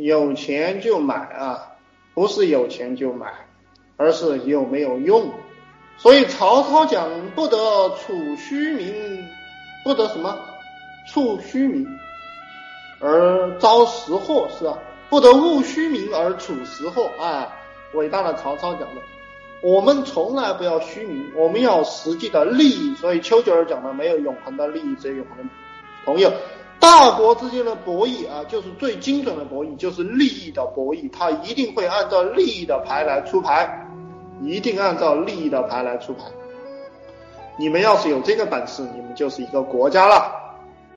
有钱就买啊，不是有钱就买，而是有没有用。所以曹操讲不得处虚名，不得什么处虚名而招实祸，是吧？不得务虚名而处实祸啊！伟大的曹操讲的，我们从来不要虚名，我们要实际的利益。所以丘吉尔讲的，没有永恒的利益，只有永恒的朋友。大国之间的博弈啊，就是最精准的博弈，就是利益的博弈。他一定会按照利益的牌来出牌，一定按照利益的牌来出牌。你们要是有这个本事，你们就是一个国家了。